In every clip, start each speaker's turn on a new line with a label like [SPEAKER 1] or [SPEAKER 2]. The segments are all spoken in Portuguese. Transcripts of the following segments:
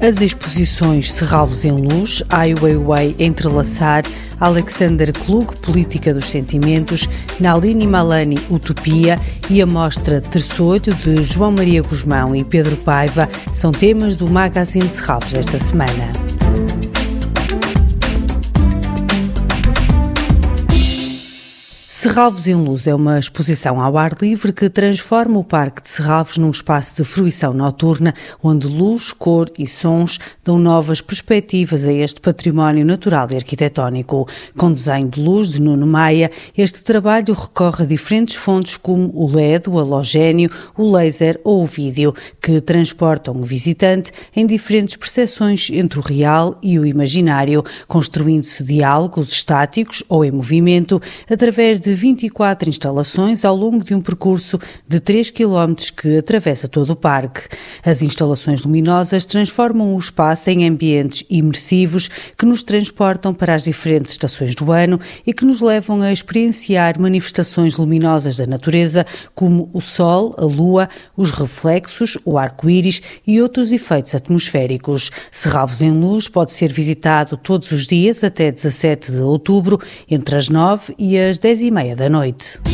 [SPEAKER 1] As exposições Serralvos em Luz, Ai Weiwei Entrelaçar, Alexander Klug, Política dos Sentimentos, Nalini Malani, Utopia e a mostra Terçoito de João Maria Guzmão e Pedro Paiva são temas do Magazine Serralvos esta semana. Serralvos em Luz é uma exposição ao ar livre que transforma o Parque de Serralvos num espaço de fruição noturna, onde luz, cor e sons dão novas perspectivas a este património natural e arquitetónico. Com desenho de luz de Nuno Maia, este trabalho recorre a diferentes fontes como o LED, o halogénio, o laser ou o vídeo, que transportam o visitante em diferentes percepções entre o real e o imaginário, construindo-se diálogos estáticos ou em movimento através de de 24 instalações ao longo de um percurso de 3 km que atravessa todo o parque. As instalações luminosas transformam o espaço em ambientes imersivos que nos transportam para as diferentes estações do ano e que nos levam a experienciar manifestações luminosas da natureza, como o sol, a lua, os reflexos, o arco-íris e outros efeitos atmosféricos. Serralvos em Luz pode ser visitado todos os dias até 17 de outubro, entre as 9 e as 10 e meia meia da noite.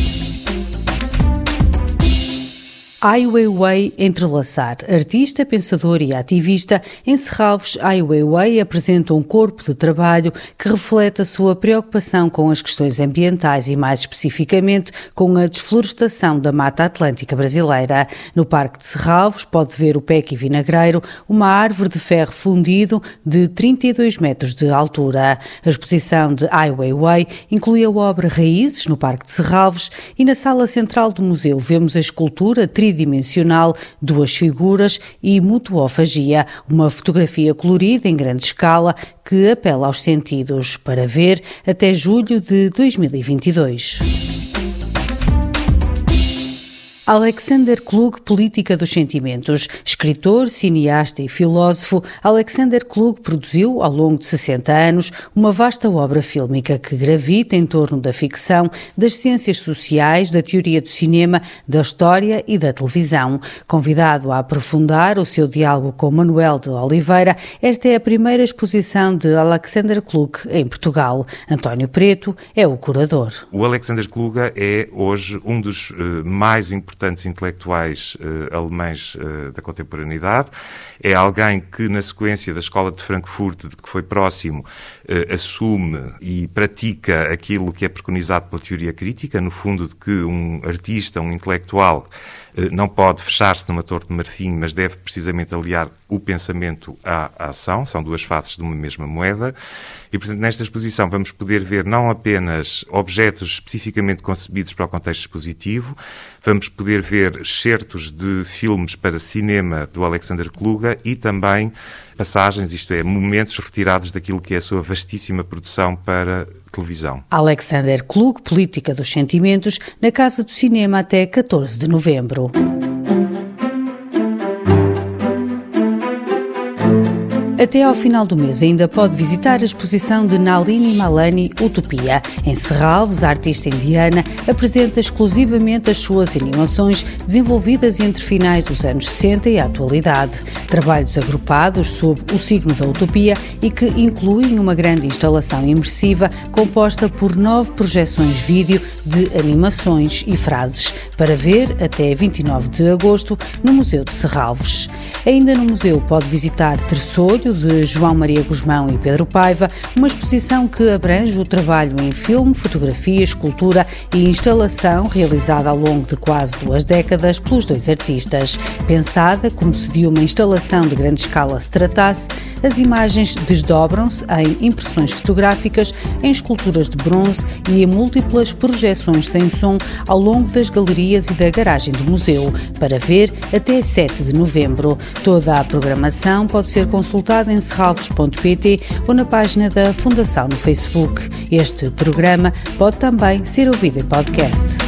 [SPEAKER 1] Ai Weiwei Entrelaçar. Artista, pensador e ativista, em Serralves, Ai Weiwei apresenta um corpo de trabalho que reflete a sua preocupação com as questões ambientais e, mais especificamente, com a desflorestação da Mata Atlântica brasileira. No Parque de Serralves pode ver o Peque Vinagreiro, uma árvore de ferro fundido de 32 metros de altura. A exposição de Ai Weiwei inclui a obra Raízes, no Parque de Serralves, e na sala central do museu vemos a escultura tridimensional, duas figuras e mutuofagia, uma fotografia colorida em grande escala que apela aos sentidos para ver até julho de 2022. Alexander Klug, Política dos Sentimentos. Escritor, cineasta e filósofo, Alexander Klug produziu, ao longo de 60 anos, uma vasta obra fílmica que gravita em torno da ficção, das ciências sociais, da teoria do cinema, da história e da televisão. Convidado a aprofundar o seu diálogo com Manuel de Oliveira, esta é a primeira exposição de Alexander Klug em Portugal. António Preto é o curador.
[SPEAKER 2] O Alexander Klug é hoje um dos uh, mais importantes importantes intelectuais uh, alemães uh, da contemporaneidade. É alguém que, na sequência da Escola de Frankfurt, de que foi próximo, uh, assume e pratica aquilo que é preconizado pela teoria crítica, no fundo, de que um artista, um intelectual, não pode fechar-se numa torre de marfim, mas deve precisamente aliar o pensamento à, ação, são duas faces de uma mesma moeda. E, portanto, nesta exposição vamos poder ver não apenas objetos especificamente concebidos para o contexto expositivo, vamos poder ver certos de filmes para cinema do Alexander Kluga e também passagens, isto é, momentos retirados daquilo que é a sua vastíssima produção para televisão.
[SPEAKER 1] Alexander Klug, Política dos Sentimentos, na Casa do Cinema até 14 de novembro. Até ao final do mês ainda pode visitar a exposição de Nalini Malani Utopia. Em Serralves, a artista indiana apresenta exclusivamente as suas animações desenvolvidas entre finais dos anos 60 e a atualidade. Trabalhos agrupados sob o signo da utopia e que incluem uma grande instalação imersiva composta por nove projeções vídeo de animações e frases para ver até 29 de agosto no Museu de Serralves. Ainda no museu pode visitar Terçolho, de João Maria Guzmão e Pedro Paiva, uma exposição que abrange o trabalho em filme, fotografia, escultura e instalação realizada ao longo de quase duas décadas pelos dois artistas. Pensada como se de uma instalação de grande escala se tratasse, as imagens desdobram-se em impressões fotográficas, em esculturas de bronze e em múltiplas projeções sem som ao longo das galerias e da garagem do museu, para ver até 7 de novembro. Toda a programação pode ser consultada em serralvos.pt ou na página da Fundação no Facebook. Este programa pode também ser ouvido em podcast.